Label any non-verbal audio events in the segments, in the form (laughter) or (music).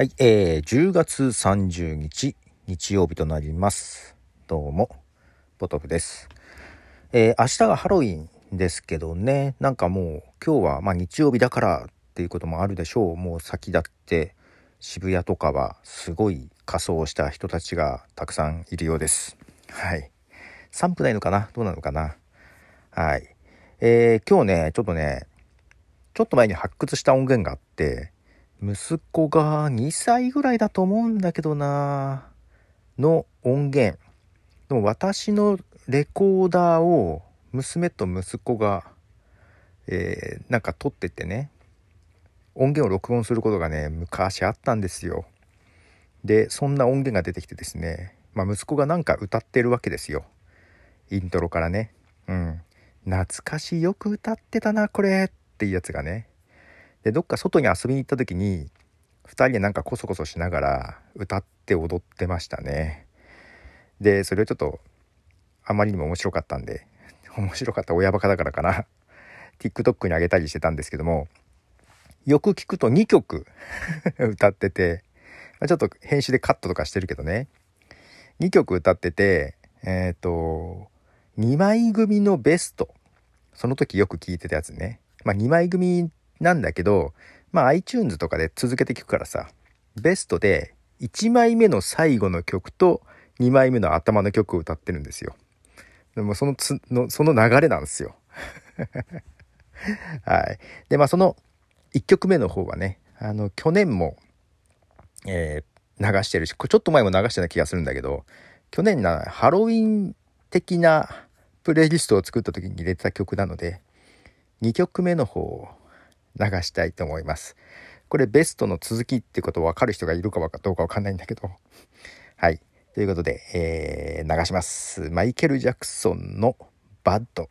はい、えー、10月30日、日曜日となります。どうも、ポトフです。えー、明日がハロウィンですけどね、なんかもう今日はまあ日曜日だからっていうこともあるでしょう。もう先立って渋谷とかはすごい仮装した人たちがたくさんいるようです。はい。寒くないのかな？どうなのかな？はい。えー、今日ね、ちょっとね、ちょっと前に発掘した音源があって、息子が2歳ぐらいだと思うんだけどなの音源。でも私のレコーダーを娘と息子が、えー、なんか撮っててね、音源を録音することがね、昔あったんですよ。で、そんな音源が出てきてですね、まあ息子がなんか歌ってるわけですよ。イントロからね。うん。懐かしい、よく歌ってたな、これっていうやつがね。でどっか外に遊びに行った時に2人でなんかコソコソしながら歌って踊ってましたね。でそれをちょっとあまりにも面白かったんで (laughs) 面白かった親バカだからかな。TikTok にあげたりしてたんですけどもよく聞くと2曲 (laughs) 歌ってて、ちょっと編集でカットとかしてるけどね。2曲歌っててえっ、ー、と2枚組のベスト。その時よく聞いてたやつね。まあ2枚組なんだけど、まあ iTunes とかで続けて聞くからさ、ベストで1枚目の最後の曲と2枚目の頭の曲を歌ってるんですよ。でもそのつの、その流れなんですよ。(laughs) はい。で、まあその1曲目の方はね、あの、去年も、えー、流してるし、ちょっと前も流してた気がするんだけど、去年な、ハロウィン的なプレイリストを作った時に入れてた曲なので、2曲目の方流したいと思います。これベストの続きってこと分かる人がいるかどうか分かんないんだけど。はい。ということで、えー、流します。マイケル・ジャクソンのバッド。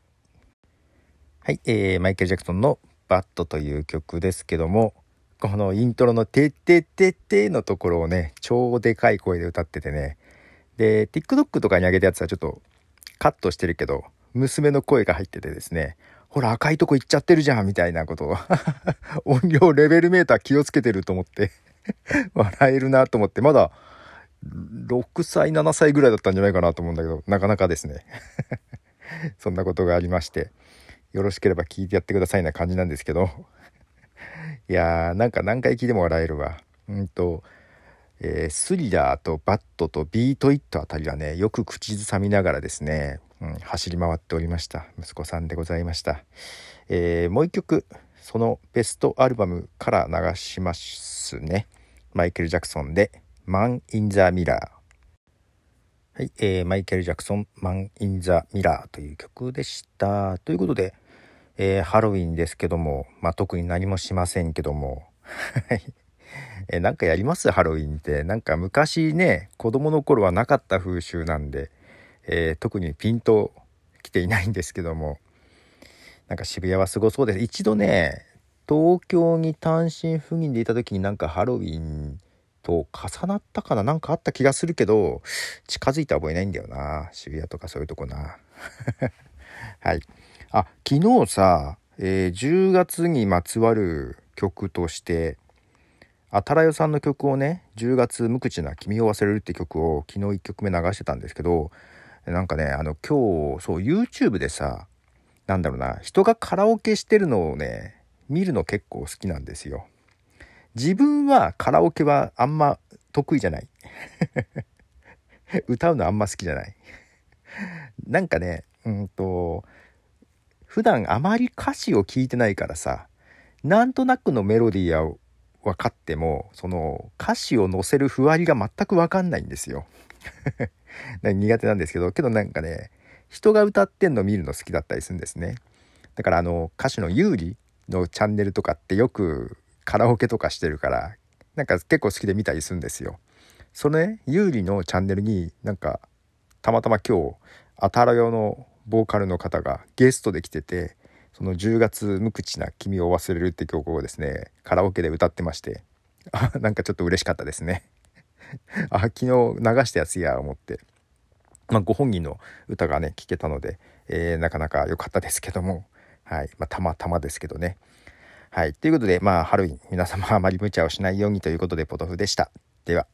はい、えー、マイケル・ジャクソンのバッドという曲ですけども、このイントロのてってててのところをね、超でかい声で歌っててね、で、TikTok とかに上げたやつはちょっとカットしてるけど、娘の声が入っててですね、ほら赤いとこ行っちゃってるじゃんみたいなこと。(laughs) 音量レベルメーター気をつけてると思って。(laughs) 笑えるなと思って。まだ6歳7歳ぐらいだったんじゃないかなと思うんだけどなかなかですね。(laughs) そんなことがありまして。よろしければ聞いてやってくださいな感じなんですけど。いやーなんか何回聞いても笑えるわ。うんとえー、 Thriller と Bad と Beat It あたりはねよく口ずさみながらですねうん、走り回っておりました。息子さんでございました、えー、もう一曲そのベストアルバムから流しますね。マイケル・ジャクソンで「 Man in the Mirrー」はい、えー、マイケル・ジャクソン「マン・イン・ザ・ミラー」という曲でした。ということで、えー、ハロウィンですけども、まあ、特に何もしませんけども。えなんかやります？ハロウィンって。なんか昔ね子供の頃はなかった風習なんでえー、特にピンと来ていないんですけども。なんか渋谷はすごそうです。一度ね東京に単身赴任でいた時になんかハロウィンと重なったかな？なんかあった気がするけど近づいた覚えないんだよな。渋谷とかそういうとこな。(laughs) はい。あ昨日さ、えー、10月にまつわる曲としてあたらよさんの曲をね10月無口な君を忘れるって曲を昨日1曲目流してたんですけどなんかね、あの、今日、そう、YouTube でさ、なんだろうな、人がカラオケしてるのをね、見るの結構好きなんですよ。自分はカラオケはあんま得意じゃない。(laughs) 歌うのあんま好きじゃない。なんかね、うんと、普段あまり歌詞を聞いてないからさ、なんとなくのメロディー分かっても、その歌詞を載せるふわりが全く分かんないんですよ。(laughs) 苦手なんですけどけどなんかね人が歌ってんの見るの好きだったりするんですねだからあの歌手の優里のチャンネルとかってよくカラオケとかしてるからなんか結構好きで見たりするんですよそのね優里のチャンネルになんかたまたま今日あたらよのボーカルの方がゲストで来ててその10月無口な君を忘れるって曲をですねカラオケで歌ってまして (laughs) あなんかちょっと嬉しかったですね (laughs) あ昨日流したやつや思って、まあ、ご本人の歌がね聴けたので、えー、なかなか良かったですけども、はいまあ、たまたまですけどねはい。ということで、まあ、ハロウィン、皆様あまり無茶をしないようにということで、ポトフでした。では。